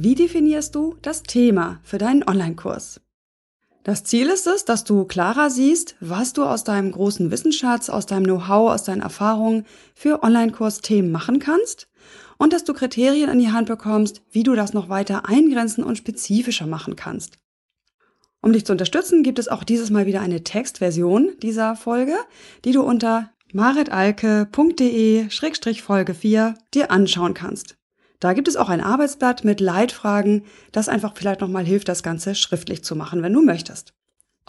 Wie definierst du das Thema für deinen Online-Kurs? Das Ziel ist es, dass du klarer siehst, was du aus deinem großen Wissensschatz, aus deinem Know-how, aus deinen Erfahrungen für Online-Kurs-Themen machen kannst und dass du Kriterien an die Hand bekommst, wie du das noch weiter eingrenzen und spezifischer machen kannst. Um dich zu unterstützen, gibt es auch dieses Mal wieder eine Textversion dieser Folge, die du unter maritalke.de-folge 4 dir anschauen kannst. Da gibt es auch ein Arbeitsblatt mit Leitfragen, das einfach vielleicht nochmal hilft, das Ganze schriftlich zu machen, wenn du möchtest.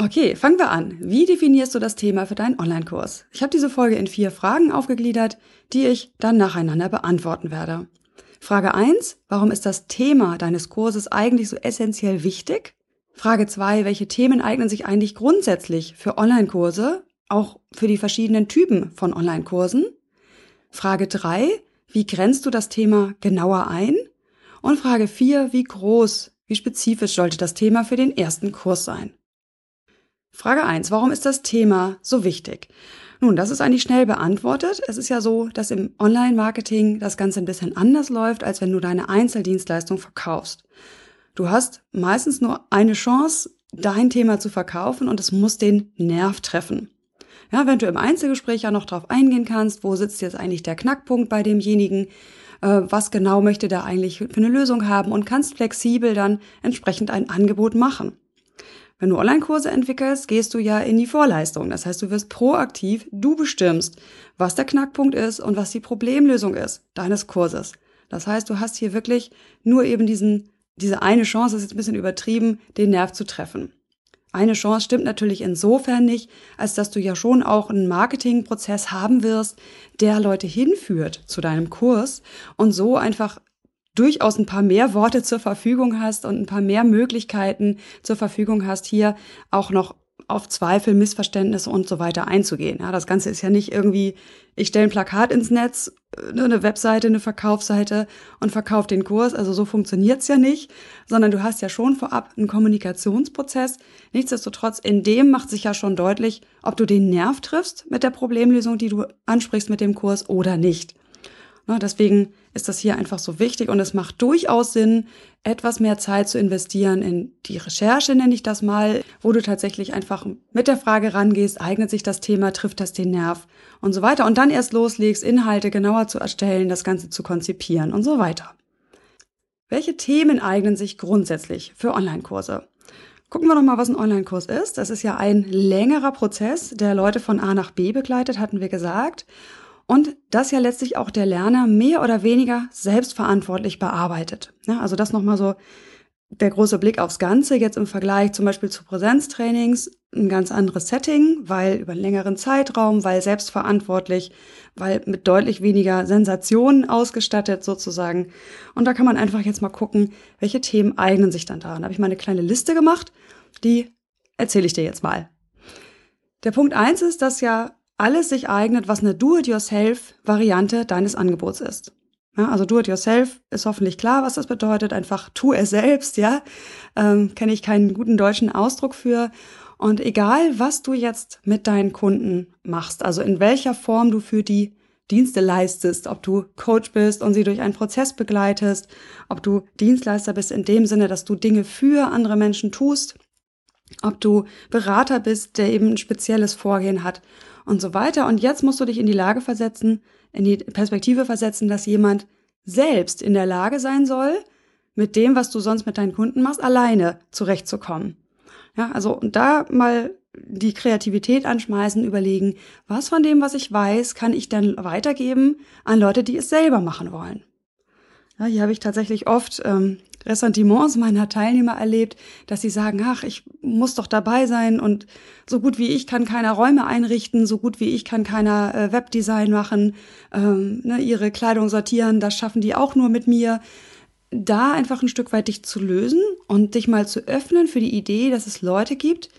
Okay, fangen wir an. Wie definierst du das Thema für deinen Online-Kurs? Ich habe diese Folge in vier Fragen aufgegliedert, die ich dann nacheinander beantworten werde. Frage 1, warum ist das Thema deines Kurses eigentlich so essentiell wichtig? Frage 2, welche Themen eignen sich eigentlich grundsätzlich für Online-Kurse, auch für die verschiedenen Typen von Online-Kursen? Frage 3, wie grenzt du das Thema genauer ein? Und Frage 4, wie groß, wie spezifisch sollte das Thema für den ersten Kurs sein? Frage 1, warum ist das Thema so wichtig? Nun, das ist eigentlich schnell beantwortet. Es ist ja so, dass im Online-Marketing das Ganze ein bisschen anders läuft, als wenn du deine Einzeldienstleistung verkaufst. Du hast meistens nur eine Chance, dein Thema zu verkaufen und es muss den Nerv treffen. Ja, wenn du im Einzelgespräch ja noch drauf eingehen kannst, wo sitzt jetzt eigentlich der Knackpunkt bei demjenigen, äh, was genau möchte der eigentlich für eine Lösung haben und kannst flexibel dann entsprechend ein Angebot machen. Wenn du Online-Kurse entwickelst, gehst du ja in die Vorleistung. Das heißt, du wirst proaktiv, du bestimmst, was der Knackpunkt ist und was die Problemlösung ist deines Kurses. Das heißt, du hast hier wirklich nur eben diesen, diese eine Chance, das ist jetzt ein bisschen übertrieben, den Nerv zu treffen. Eine Chance stimmt natürlich insofern nicht, als dass du ja schon auch einen Marketingprozess haben wirst, der Leute hinführt zu deinem Kurs und so einfach durchaus ein paar mehr Worte zur Verfügung hast und ein paar mehr Möglichkeiten zur Verfügung hast, hier auch noch auf Zweifel, Missverständnisse und so weiter einzugehen. Ja, das Ganze ist ja nicht irgendwie, ich stelle ein Plakat ins Netz, äh, eine Webseite, eine Verkaufsseite und verkaufe den Kurs. Also so funktioniert's ja nicht, sondern du hast ja schon vorab einen Kommunikationsprozess. Nichtsdestotrotz, in dem macht sich ja schon deutlich, ob du den Nerv triffst mit der Problemlösung, die du ansprichst mit dem Kurs oder nicht. Na, deswegen ist das hier einfach so wichtig und es macht durchaus Sinn, etwas mehr Zeit zu investieren in die Recherche, nenne ich das mal, wo du tatsächlich einfach mit der Frage rangehst, eignet sich das Thema, trifft das den Nerv und so weiter und dann erst loslegst, Inhalte genauer zu erstellen, das Ganze zu konzipieren und so weiter. Welche Themen eignen sich grundsätzlich für Online-Kurse? Gucken wir doch mal, was ein Online-Kurs ist. Das ist ja ein längerer Prozess, der Leute von A nach B begleitet, hatten wir gesagt und das ja letztlich auch der Lerner mehr oder weniger selbstverantwortlich bearbeitet. Ja, also das nochmal so der große Blick aufs Ganze, jetzt im Vergleich zum Beispiel zu Präsenztrainings, ein ganz anderes Setting, weil über einen längeren Zeitraum, weil selbstverantwortlich, weil mit deutlich weniger Sensationen ausgestattet sozusagen. Und da kann man einfach jetzt mal gucken, welche Themen eignen sich dann da. Da habe ich mal eine kleine Liste gemacht, die erzähle ich dir jetzt mal. Der Punkt eins ist, dass ja alles sich eignet, was eine Do-it-yourself-Variante deines Angebots ist. Ja, also Do-it-yourself ist hoffentlich klar, was das bedeutet. Einfach tu es selbst, ja. Ähm, Kenne ich keinen guten deutschen Ausdruck für. Und egal, was du jetzt mit deinen Kunden machst, also in welcher Form du für die Dienste leistest, ob du Coach bist und sie durch einen Prozess begleitest, ob du Dienstleister bist in dem Sinne, dass du Dinge für andere Menschen tust, ob du Berater bist, der eben ein spezielles Vorgehen hat und so weiter. Und jetzt musst du dich in die Lage versetzen, in die Perspektive versetzen, dass jemand selbst in der Lage sein soll, mit dem, was du sonst mit deinen Kunden machst, alleine zurechtzukommen. Ja, also und da mal die Kreativität anschmeißen, überlegen, was von dem, was ich weiß, kann ich dann weitergeben an Leute, die es selber machen wollen. Ja, hier habe ich tatsächlich oft ähm, Ressentiments meiner Teilnehmer erlebt, dass sie sagen, ach, ich muss doch dabei sein und so gut wie ich kann keiner Räume einrichten, so gut wie ich kann keiner äh, Webdesign machen, ähm, ne, ihre Kleidung sortieren, das schaffen die auch nur mit mir. da einfach ein Stück weit dich zu lösen und dich mal zu öffnen für die Idee, dass es Leute gibt,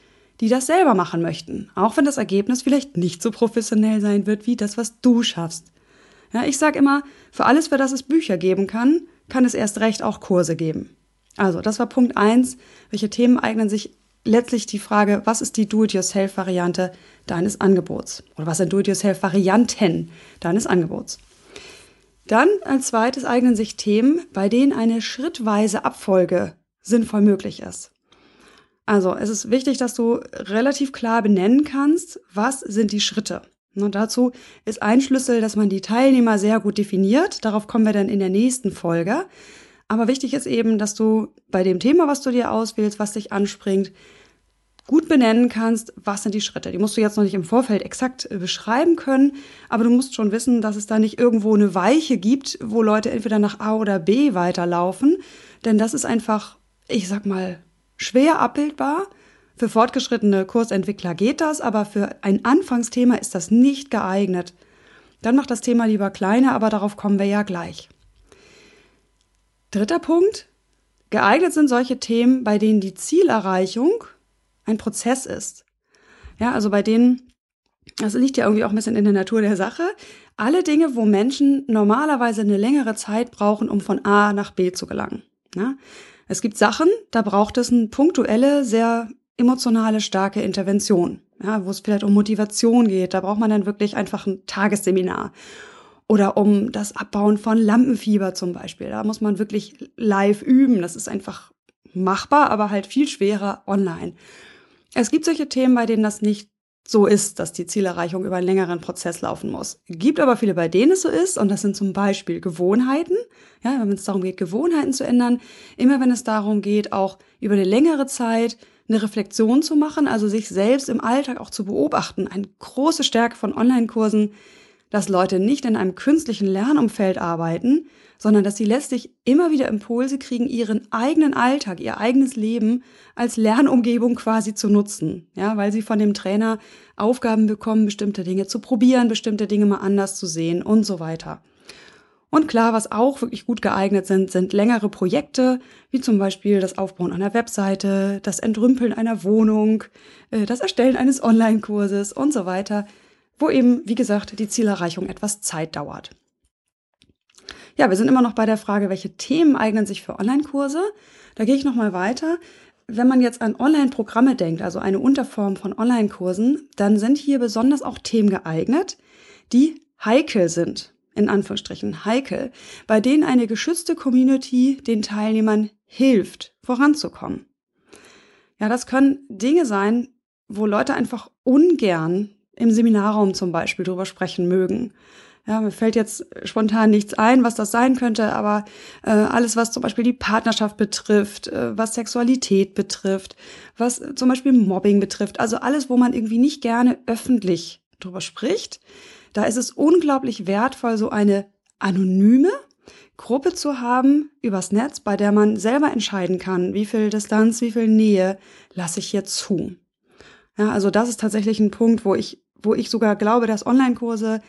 die das selber machen möchten, auch wenn das Ergebnis vielleicht nicht so professionell sein wird wie das, was du schaffst. Ja, ich sage immer, für alles, für das es Bücher geben kann, kann es erst recht auch Kurse geben. Also, das war Punkt eins. Welche Themen eignen sich letztlich die Frage, was ist die Do-it-yourself-Variante deines Angebots? Oder was sind Do-it-yourself-Varianten deines Angebots? Dann als zweites eignen sich Themen, bei denen eine schrittweise Abfolge sinnvoll möglich ist. Also es ist wichtig, dass du relativ klar benennen kannst, was sind die Schritte. Und dazu ist ein Schlüssel, dass man die Teilnehmer sehr gut definiert. Darauf kommen wir dann in der nächsten Folge. Aber wichtig ist eben, dass du bei dem Thema, was du dir auswählst, was dich anspringt, gut benennen kannst, was sind die Schritte. Die musst du jetzt noch nicht im Vorfeld exakt äh, beschreiben können, aber du musst schon wissen, dass es da nicht irgendwo eine Weiche gibt, wo Leute entweder nach A oder B weiterlaufen. Denn das ist einfach, ich sag mal, schwer abbildbar. Für fortgeschrittene Kursentwickler geht das, aber für ein Anfangsthema ist das nicht geeignet. Dann mach das Thema lieber kleiner, aber darauf kommen wir ja gleich. Dritter Punkt. Geeignet sind solche Themen, bei denen die Zielerreichung ein Prozess ist. Ja, also bei denen, das liegt ja irgendwie auch ein bisschen in der Natur der Sache, alle Dinge, wo Menschen normalerweise eine längere Zeit brauchen, um von A nach B zu gelangen. Ja? Es gibt Sachen, da braucht es eine punktuelle, sehr emotionale, starke Intervention, ja, wo es vielleicht um Motivation geht. Da braucht man dann wirklich einfach ein Tagesseminar. Oder um das Abbauen von Lampenfieber zum Beispiel. Da muss man wirklich live üben. Das ist einfach machbar, aber halt viel schwerer online. Es gibt solche Themen, bei denen das nicht so ist, dass die Zielerreichung über einen längeren Prozess laufen muss. Gibt aber viele, bei denen es so ist, und das sind zum Beispiel Gewohnheiten. Ja, wenn es darum geht, Gewohnheiten zu ändern, immer wenn es darum geht, auch über eine längere Zeit eine Reflexion zu machen, also sich selbst im Alltag auch zu beobachten. Eine große Stärke von Online-Kursen, dass Leute nicht in einem künstlichen Lernumfeld arbeiten, sondern dass sie letztlich immer wieder Impulse kriegen, ihren eigenen Alltag, ihr eigenes Leben als Lernumgebung quasi zu nutzen. Ja, weil sie von dem Trainer Aufgaben bekommen, bestimmte Dinge zu probieren, bestimmte Dinge mal anders zu sehen und so weiter. Und klar, was auch wirklich gut geeignet sind, sind längere Projekte, wie zum Beispiel das Aufbauen einer Webseite, das Entrümpeln einer Wohnung, äh, das Erstellen eines Online-Kurses und so weiter, wo eben, wie gesagt, die Zielerreichung etwas Zeit dauert. Ja, wir sind immer noch bei der Frage, welche Themen eignen sich für Online-Kurse. Da gehe ich nochmal weiter. Wenn man jetzt an Online-Programme denkt, also eine Unterform von Online-Kursen, dann sind hier besonders auch Themen geeignet, die heikel sind, in Anführungsstrichen heikel, bei denen eine geschützte Community den Teilnehmern hilft, voranzukommen. Ja, das können Dinge sein, wo Leute einfach ungern im Seminarraum zum Beispiel drüber sprechen mögen. Ja, mir fällt jetzt spontan nichts ein, was das sein könnte, aber äh, alles, was zum Beispiel die Partnerschaft betrifft, äh, was Sexualität betrifft, was zum Beispiel Mobbing betrifft, also alles, wo man irgendwie nicht gerne öffentlich drüber spricht, da ist es unglaublich wertvoll, so eine anonyme Gruppe zu haben übers Netz, bei der man selber entscheiden kann, wie viel Distanz, wie viel Nähe lasse ich hier zu. Ja, also das ist tatsächlich ein Punkt, wo ich, wo ich sogar glaube, dass Online-Kurse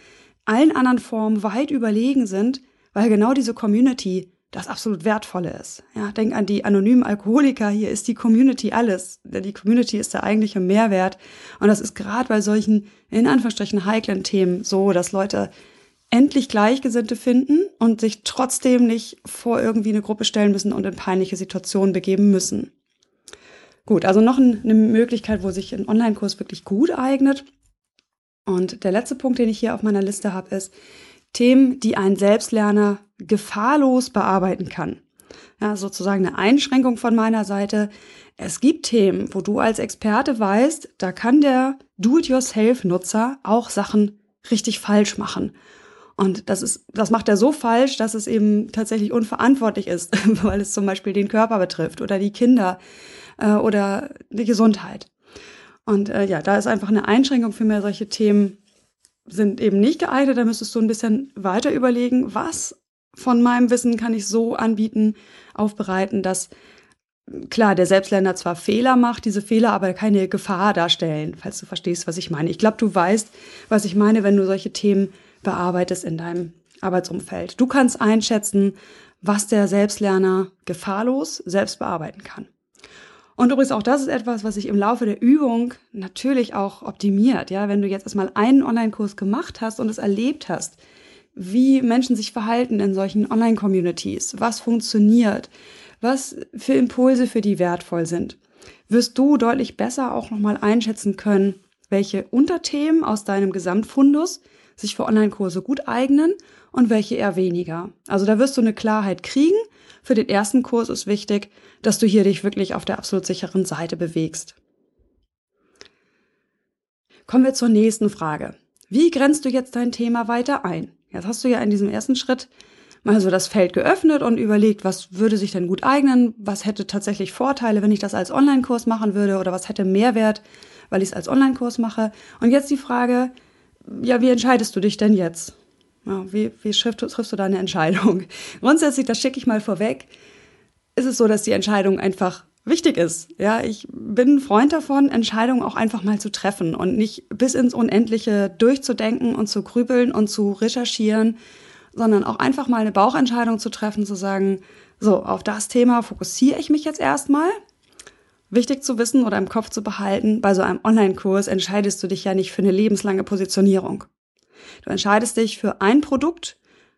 allen anderen Formen weit überlegen sind, weil genau diese Community das absolut Wertvolle ist. Ja, denk an die anonymen Alkoholiker. Hier ist die Community alles. Die Community ist der eigentliche Mehrwert. Und das ist gerade bei solchen, in Anführungsstrichen, heiklen Themen so, dass Leute endlich Gleichgesinnte finden und sich trotzdem nicht vor irgendwie eine Gruppe stellen müssen und in peinliche Situationen begeben müssen. Gut, also noch eine Möglichkeit, wo sich ein Online-Kurs wirklich gut eignet, und der letzte Punkt, den ich hier auf meiner Liste habe, ist Themen, die ein Selbstlerner gefahrlos bearbeiten kann. Ja, sozusagen eine Einschränkung von meiner Seite. Es gibt Themen, wo du als Experte weißt, da kann der Do-it-yourself-Nutzer auch Sachen richtig falsch machen. Und das ist, das macht er so falsch, dass es eben tatsächlich unverantwortlich ist, weil es zum Beispiel den Körper betrifft oder die Kinder äh, oder die Gesundheit. Und äh, ja, da ist einfach eine Einschränkung für mehr solche Themen sind eben nicht geeignet. Da müsstest du ein bisschen weiter überlegen, was von meinem Wissen kann ich so anbieten, aufbereiten, dass klar, der Selbstlerner zwar Fehler macht, diese Fehler aber keine Gefahr darstellen, falls du verstehst, was ich meine. Ich glaube, du weißt, was ich meine, wenn du solche Themen bearbeitest in deinem Arbeitsumfeld. Du kannst einschätzen, was der Selbstlerner gefahrlos selbst bearbeiten kann. Und übrigens auch das ist etwas, was sich im Laufe der Übung natürlich auch optimiert. Ja, wenn du jetzt erstmal einen Online-Kurs gemacht hast und es erlebt hast, wie Menschen sich verhalten in solchen Online-Communities, was funktioniert, was für Impulse für die wertvoll sind, wirst du deutlich besser auch nochmal einschätzen können, welche Unterthemen aus deinem Gesamtfundus sich für Online-Kurse gut eignen und welche eher weniger. Also da wirst du eine Klarheit kriegen. Für den ersten Kurs ist wichtig, dass du hier dich wirklich auf der absolut sicheren Seite bewegst. Kommen wir zur nächsten Frage. Wie grenzt du jetzt dein Thema weiter ein? Jetzt hast du ja in diesem ersten Schritt mal so das Feld geöffnet und überlegt, was würde sich denn gut eignen, was hätte tatsächlich Vorteile, wenn ich das als Online-Kurs machen würde oder was hätte Mehrwert, weil ich es als Online-Kurs mache. Und jetzt die Frage, ja, wie entscheidest du dich denn jetzt? Ja, wie wie triffst, triffst du deine Entscheidung? Grundsätzlich, das schicke ich mal vorweg, ist es so, dass die Entscheidung einfach wichtig ist. Ja, ich bin ein Freund davon, Entscheidungen auch einfach mal zu treffen und nicht bis ins Unendliche durchzudenken und zu grübeln und zu recherchieren, sondern auch einfach mal eine Bauchentscheidung zu treffen, zu sagen, so, auf das Thema fokussiere ich mich jetzt erstmal. Wichtig zu wissen oder im Kopf zu behalten, bei so einem Online-Kurs entscheidest du dich ja nicht für eine lebenslange Positionierung. Du entscheidest dich für ein Produkt,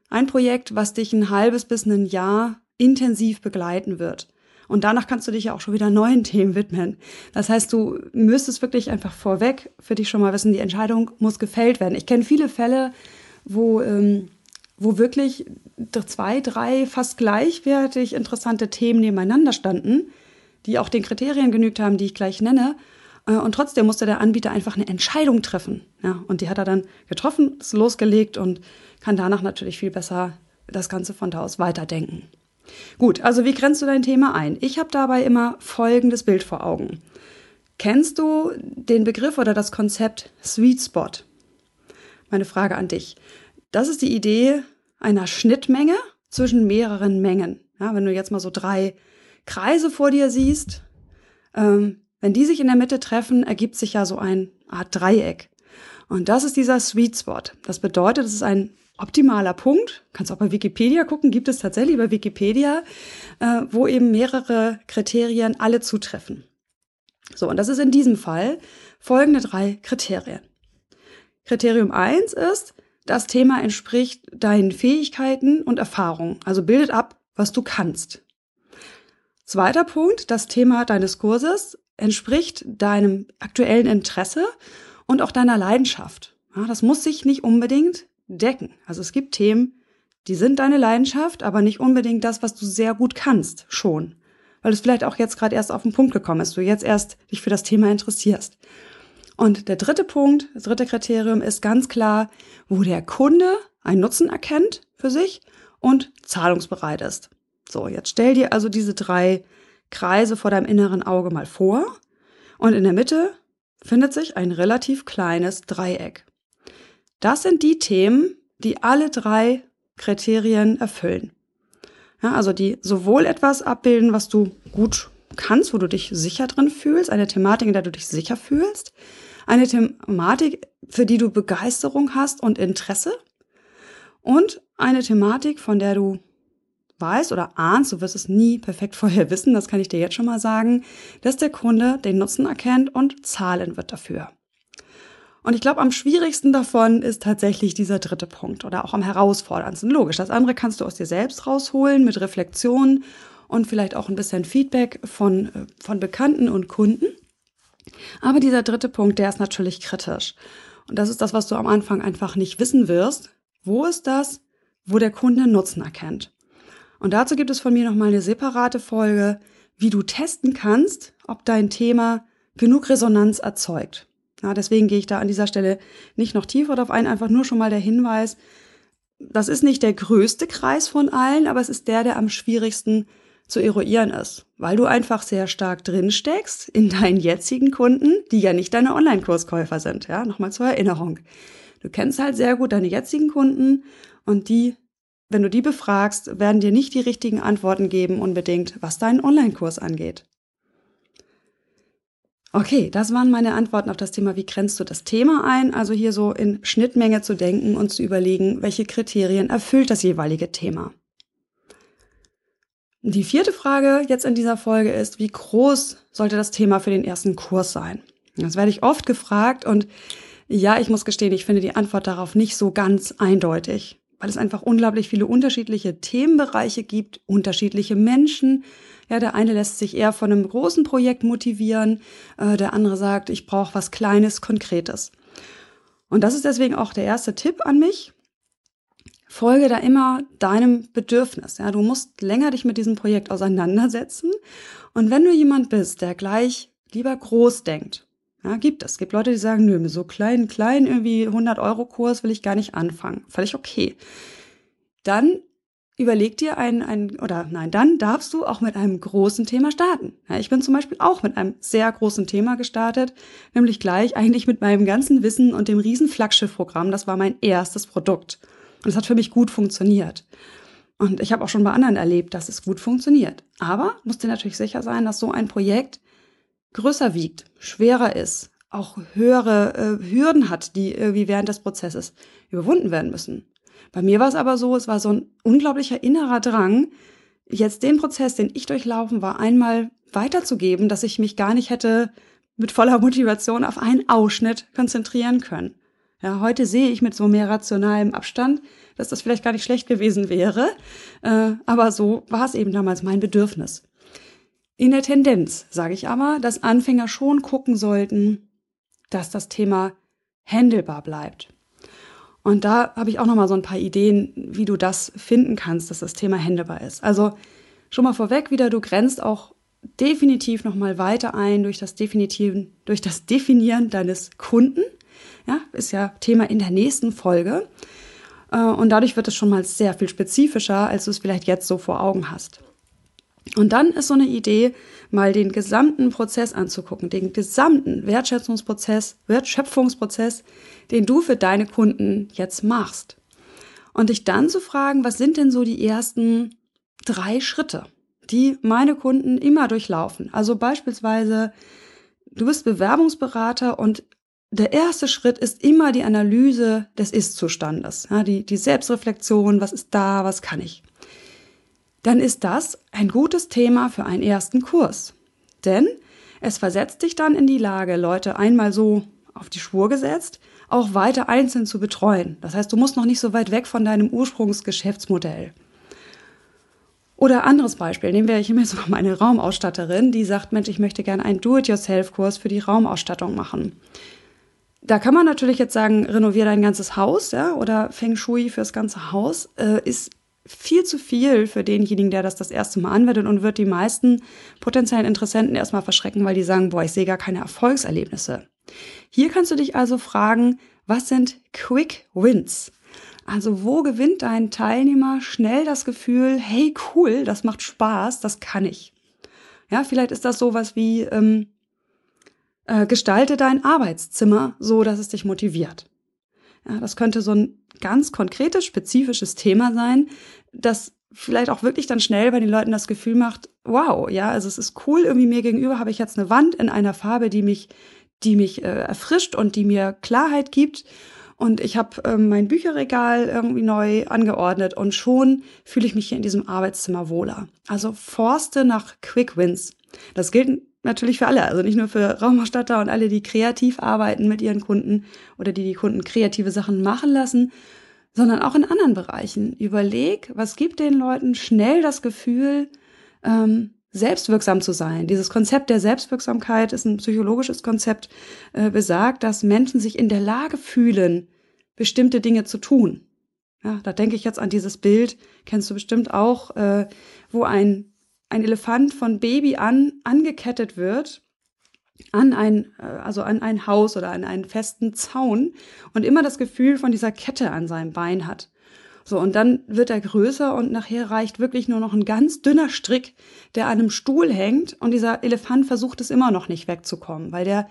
ein Projekt, was dich ein halbes bis ein Jahr intensiv begleiten wird. Und danach kannst du dich ja auch schon wieder neuen Themen widmen. Das heißt, du müsstest wirklich einfach vorweg für dich schon mal wissen, die Entscheidung muss gefällt werden. Ich kenne viele Fälle, wo, ähm, wo wirklich zwei, drei fast gleichwertig interessante Themen nebeneinander standen, die auch den Kriterien genügt haben, die ich gleich nenne. Äh, und trotzdem musste der Anbieter einfach eine Entscheidung treffen. Ja, und die hat er dann getroffen, ist losgelegt und kann danach natürlich viel besser das Ganze von da aus weiterdenken. Gut, also wie grenzt du dein Thema ein? Ich habe dabei immer folgendes Bild vor Augen. Kennst du den Begriff oder das Konzept Sweet Spot? Meine Frage an dich. Das ist die Idee einer Schnittmenge zwischen mehreren Mengen. Ja, wenn du jetzt mal so drei Kreise vor dir siehst, ähm, wenn die sich in der Mitte treffen, ergibt sich ja so eine Art Dreieck. Und das ist dieser Sweet Spot. Das bedeutet, es ist ein optimaler Punkt. Kannst auch bei Wikipedia gucken, gibt es tatsächlich bei Wikipedia, äh, wo eben mehrere Kriterien alle zutreffen. So, und das ist in diesem Fall folgende drei Kriterien. Kriterium eins ist, das Thema entspricht deinen Fähigkeiten und Erfahrungen, also bildet ab, was du kannst. Zweiter Punkt, das Thema deines Kurses entspricht deinem aktuellen Interesse und auch deiner Leidenschaft. Ja, das muss sich nicht unbedingt decken. Also es gibt Themen, die sind deine Leidenschaft, aber nicht unbedingt das, was du sehr gut kannst, schon. Weil es vielleicht auch jetzt gerade erst auf den Punkt gekommen ist, du jetzt erst dich für das Thema interessierst. Und der dritte Punkt, das dritte Kriterium ist ganz klar, wo der Kunde einen Nutzen erkennt für sich und zahlungsbereit ist. So, jetzt stell dir also diese drei Kreise vor deinem inneren Auge mal vor und in der Mitte findet sich ein relativ kleines Dreieck. Das sind die Themen, die alle drei Kriterien erfüllen. Ja, also die sowohl etwas abbilden, was du gut kannst, wo du dich sicher drin fühlst, eine Thematik, in der du dich sicher fühlst, eine Thematik, für die du Begeisterung hast und Interesse und eine Thematik, von der du weißt oder ahnst, du wirst es nie perfekt vorher wissen, das kann ich dir jetzt schon mal sagen, dass der Kunde den Nutzen erkennt und zahlen wird dafür. Und ich glaube, am schwierigsten davon ist tatsächlich dieser dritte Punkt oder auch am herausforderndsten. Logisch, das andere kannst du aus dir selbst rausholen mit Reflexion und vielleicht auch ein bisschen Feedback von, äh, von Bekannten und Kunden. Aber dieser dritte Punkt, der ist natürlich kritisch. Und das ist das, was du am Anfang einfach nicht wissen wirst. Wo ist das, wo der Kunde Nutzen erkennt? Und dazu gibt es von mir nochmal eine separate Folge, wie du testen kannst, ob dein Thema genug Resonanz erzeugt. Ja, deswegen gehe ich da an dieser Stelle nicht noch tiefer darauf ein, einfach nur schon mal der Hinweis, das ist nicht der größte Kreis von allen, aber es ist der, der am schwierigsten zu eruieren ist, weil du einfach sehr stark drin steckst in deinen jetzigen Kunden, die ja nicht deine Online-Kurskäufer sind. Ja, nochmal zur Erinnerung. Du kennst halt sehr gut deine jetzigen Kunden und die wenn du die befragst, werden dir nicht die richtigen Antworten geben unbedingt, was deinen Online-Kurs angeht. Okay, das waren meine Antworten auf das Thema, wie grenzt du das Thema ein? Also hier so in Schnittmenge zu denken und zu überlegen, welche Kriterien erfüllt das jeweilige Thema. Die vierte Frage jetzt in dieser Folge ist, wie groß sollte das Thema für den ersten Kurs sein? Das werde ich oft gefragt und ja, ich muss gestehen, ich finde die Antwort darauf nicht so ganz eindeutig, weil es einfach unglaublich viele unterschiedliche Themenbereiche gibt, unterschiedliche Menschen. Ja, der eine lässt sich eher von einem großen Projekt motivieren, äh, der andere sagt, ich brauche was Kleines, Konkretes. Und das ist deswegen auch der erste Tipp an mich folge da immer deinem Bedürfnis. Ja, du musst länger dich mit diesem Projekt auseinandersetzen. Und wenn du jemand bist, der gleich lieber groß denkt, ja, gibt es. Gibt Leute, die sagen, nö, mit so kleinen, kleinen irgendwie 100 Euro Kurs will ich gar nicht anfangen. Völlig okay. Dann überleg dir ein, ein, oder nein, dann darfst du auch mit einem großen Thema starten. Ja, ich bin zum Beispiel auch mit einem sehr großen Thema gestartet, nämlich gleich eigentlich mit meinem ganzen Wissen und dem riesen Flaggschiff-Programm. Das war mein erstes Produkt. Und es hat für mich gut funktioniert. Und ich habe auch schon bei anderen erlebt, dass es gut funktioniert. Aber musst dir natürlich sicher sein, dass so ein Projekt größer wiegt, schwerer ist, auch höhere äh, Hürden hat, die irgendwie während des Prozesses überwunden werden müssen. Bei mir war es aber so, es war so ein unglaublicher innerer Drang, jetzt den Prozess, den ich durchlaufen war, einmal weiterzugeben, dass ich mich gar nicht hätte mit voller Motivation auf einen Ausschnitt konzentrieren können. Ja, heute sehe ich mit so mehr rationalem Abstand, dass das vielleicht gar nicht schlecht gewesen wäre, äh, aber so war es eben damals mein Bedürfnis. In der Tendenz sage ich aber, dass Anfänger schon gucken sollten, dass das Thema handelbar bleibt. Und da habe ich auch noch mal so ein paar Ideen, wie du das finden kannst, dass das Thema handelbar ist. Also schon mal vorweg wieder, du grenzt auch definitiv noch mal weiter ein durch das Definitiven, durch das Definieren deines Kunden ja, ist ja Thema in der nächsten Folge. Äh, und dadurch wird es schon mal sehr viel spezifischer, als du es vielleicht jetzt so vor Augen hast. Und dann ist so eine Idee, mal den gesamten Prozess anzugucken, den gesamten Wertschätzungsprozess, Wertschöpfungsprozess, den du für deine Kunden jetzt machst. Und dich dann zu fragen, was sind denn so die ersten drei Schritte, die meine Kunden immer durchlaufen? Also beispielsweise, du bist Bewerbungsberater und der erste Schritt ist immer die Analyse des Ist-Zustandes, ja, die, die Selbstreflexion, was ist da, was kann ich. Dann ist das ein gutes Thema für einen ersten Kurs. Denn es versetzt dich dann in die Lage, Leute einmal so auf die Spur gesetzt, auch weiter einzeln zu betreuen. Das heißt, du musst noch nicht so weit weg von deinem Ursprungsgeschäftsmodell. Oder anderes Beispiel, nehmen wir hier jetzt mal meine Raumausstatterin, die sagt, Mensch, ich möchte gerne einen Do-it-yourself-Kurs für die Raumausstattung machen. Da kann man natürlich jetzt sagen, renovier dein ganzes Haus, ja, oder Feng Shui fürs ganze Haus, äh, ist viel zu viel für denjenigen, der das das erste Mal anwendet und wird die meisten potenziellen Interessenten erstmal verschrecken, weil die sagen, boah, ich sehe gar keine Erfolgserlebnisse. Hier kannst du dich also fragen, was sind Quick Wins? Also wo gewinnt dein Teilnehmer schnell das Gefühl, hey cool, das macht Spaß, das kann ich. Ja, vielleicht ist das sowas wie, ähm, äh, gestalte dein Arbeitszimmer so, dass es dich motiviert. Ja, das könnte so ein ganz konkretes, spezifisches Thema sein, das vielleicht auch wirklich dann schnell bei den Leuten das Gefühl macht, wow, ja, also es ist cool, irgendwie mir gegenüber habe ich jetzt eine Wand in einer Farbe, die mich, die mich äh, erfrischt und die mir Klarheit gibt. Und ich habe ähm, mein Bücherregal irgendwie neu angeordnet und schon fühle ich mich hier in diesem Arbeitszimmer wohler. Also forste nach Quick Wins. Das gilt natürlich für alle, also nicht nur für Raumausstatter und alle, die kreativ arbeiten mit ihren Kunden oder die die Kunden kreative Sachen machen lassen, sondern auch in anderen Bereichen. Überleg, was gibt den Leuten schnell das Gefühl, ähm, selbstwirksam zu sein. Dieses Konzept der Selbstwirksamkeit ist ein psychologisches Konzept, äh, besagt, dass Menschen sich in der Lage fühlen, bestimmte Dinge zu tun. Ja, da denke ich jetzt an dieses Bild, kennst du bestimmt auch, äh, wo ein ein Elefant von Baby an angekettet wird an ein, äh, also an ein Haus oder an einen festen Zaun und immer das Gefühl von dieser Kette an seinem Bein hat. So, und dann wird er größer und nachher reicht wirklich nur noch ein ganz dünner Strick, der an einem Stuhl hängt und dieser Elefant versucht es immer noch nicht wegzukommen, weil der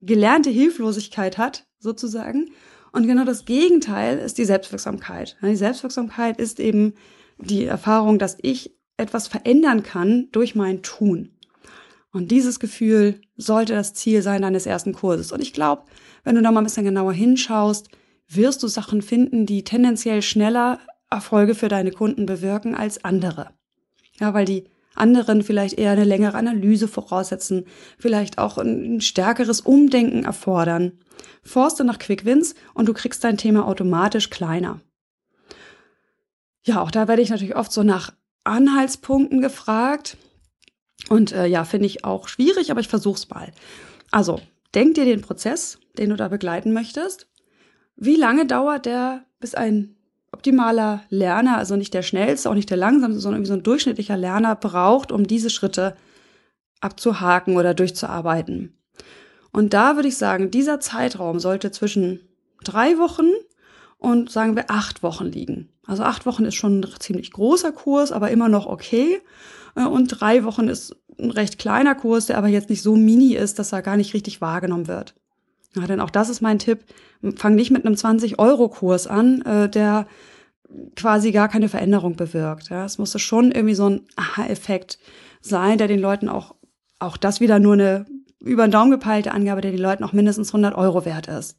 gelernte Hilflosigkeit hat, sozusagen. Und genau das Gegenteil ist die Selbstwirksamkeit. Die Selbstwirksamkeit ist eben die Erfahrung, dass ich etwas verändern kann durch mein Tun. Und dieses Gefühl sollte das Ziel sein deines ersten Kurses. Und ich glaube, wenn du da mal ein bisschen genauer hinschaust, wirst du Sachen finden, die tendenziell schneller Erfolge für deine Kunden bewirken als andere. Ja, weil die anderen vielleicht eher eine längere Analyse voraussetzen, vielleicht auch ein stärkeres Umdenken erfordern. Forste nach Quick Wins und du kriegst dein Thema automatisch kleiner. Ja, auch da werde ich natürlich oft so nach Anhaltspunkten gefragt. Und äh, ja, finde ich auch schwierig, aber ich versuch's mal. Also, denk dir den Prozess, den du da begleiten möchtest. Wie lange dauert der, bis ein optimaler Lerner, also nicht der schnellste, auch nicht der langsamste, sondern irgendwie so ein durchschnittlicher Lerner braucht, um diese Schritte abzuhaken oder durchzuarbeiten. Und da würde ich sagen, dieser Zeitraum sollte zwischen drei Wochen und sagen wir acht Wochen liegen. Also acht Wochen ist schon ein ziemlich großer Kurs, aber immer noch okay. Äh, und drei Wochen ist ein recht kleiner Kurs, der aber jetzt nicht so mini ist, dass er gar nicht richtig wahrgenommen wird. Ja, denn auch das ist mein Tipp. Fang nicht mit einem 20-Euro-Kurs an, äh, der quasi gar keine Veränderung bewirkt. Ja, es musste schon irgendwie so ein Aha-Effekt sein, der den Leuten auch, auch das wieder nur eine über den Daumen gepeilte Angabe, der den Leuten auch mindestens 100 Euro wert ist.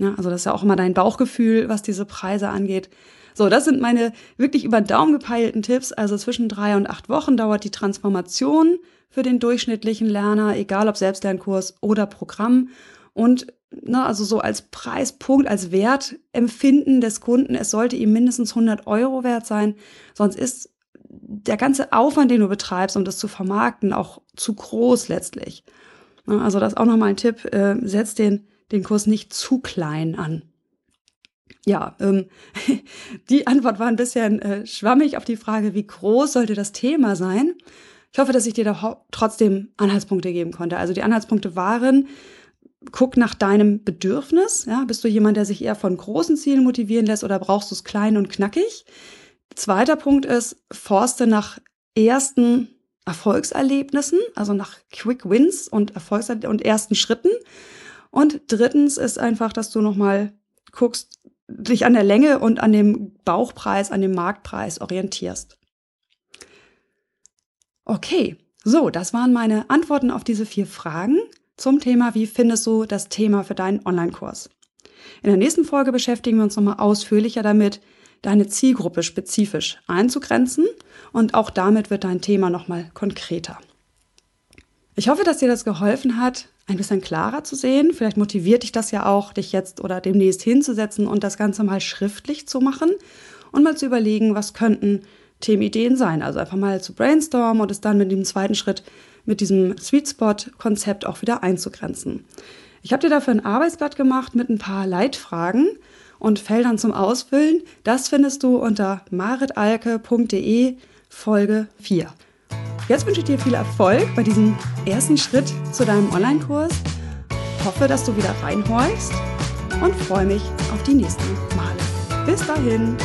Ja, also das ist ja auch immer dein Bauchgefühl, was diese Preise angeht. So, das sind meine wirklich über Daumen gepeilten Tipps. Also zwischen drei und acht Wochen dauert die Transformation für den durchschnittlichen Lerner, egal ob Selbstlernkurs oder Programm. Und ne, also so als Preispunkt, als Wertempfinden des Kunden, es sollte ihm mindestens 100 Euro wert sein, sonst ist der ganze Aufwand, den du betreibst, um das zu vermarkten, auch zu groß letztlich. Ne, also das ist auch nochmal ein Tipp, äh, setz den, den Kurs nicht zu klein an. Ja, ähm, die Antwort war ein bisschen äh, schwammig auf die Frage, wie groß sollte das Thema sein. Ich hoffe, dass ich dir da trotzdem Anhaltspunkte geben konnte. Also die Anhaltspunkte waren, guck nach deinem Bedürfnis. Ja, bist du jemand, der sich eher von großen Zielen motivieren lässt oder brauchst du es klein und knackig? Zweiter Punkt ist, forste nach ersten Erfolgserlebnissen, also nach Quick Wins und Erfolgs und ersten Schritten. Und drittens ist einfach, dass du nochmal guckst, dich an der Länge und an dem Bauchpreis, an dem Marktpreis orientierst. Okay, so, das waren meine Antworten auf diese vier Fragen zum Thema, wie findest du das Thema für deinen Online-Kurs. In der nächsten Folge beschäftigen wir uns nochmal ausführlicher damit, deine Zielgruppe spezifisch einzugrenzen und auch damit wird dein Thema nochmal konkreter. Ich hoffe, dass dir das geholfen hat, ein bisschen klarer zu sehen. Vielleicht motiviert dich das ja auch, dich jetzt oder demnächst hinzusetzen und das Ganze mal schriftlich zu machen und mal zu überlegen, was könnten Themenideen sein. Also einfach mal zu brainstormen und es dann mit dem zweiten Schritt mit diesem Sweet Spot-Konzept auch wieder einzugrenzen. Ich habe dir dafür ein Arbeitsblatt gemacht mit ein paar Leitfragen und Feldern zum Ausfüllen. Das findest du unter maritalke.de Folge 4. Jetzt wünsche ich dir viel Erfolg bei diesem ersten Schritt zu deinem Online-Kurs. Hoffe, dass du wieder reinhorchst und freue mich auf die nächsten Male. Bis dahin.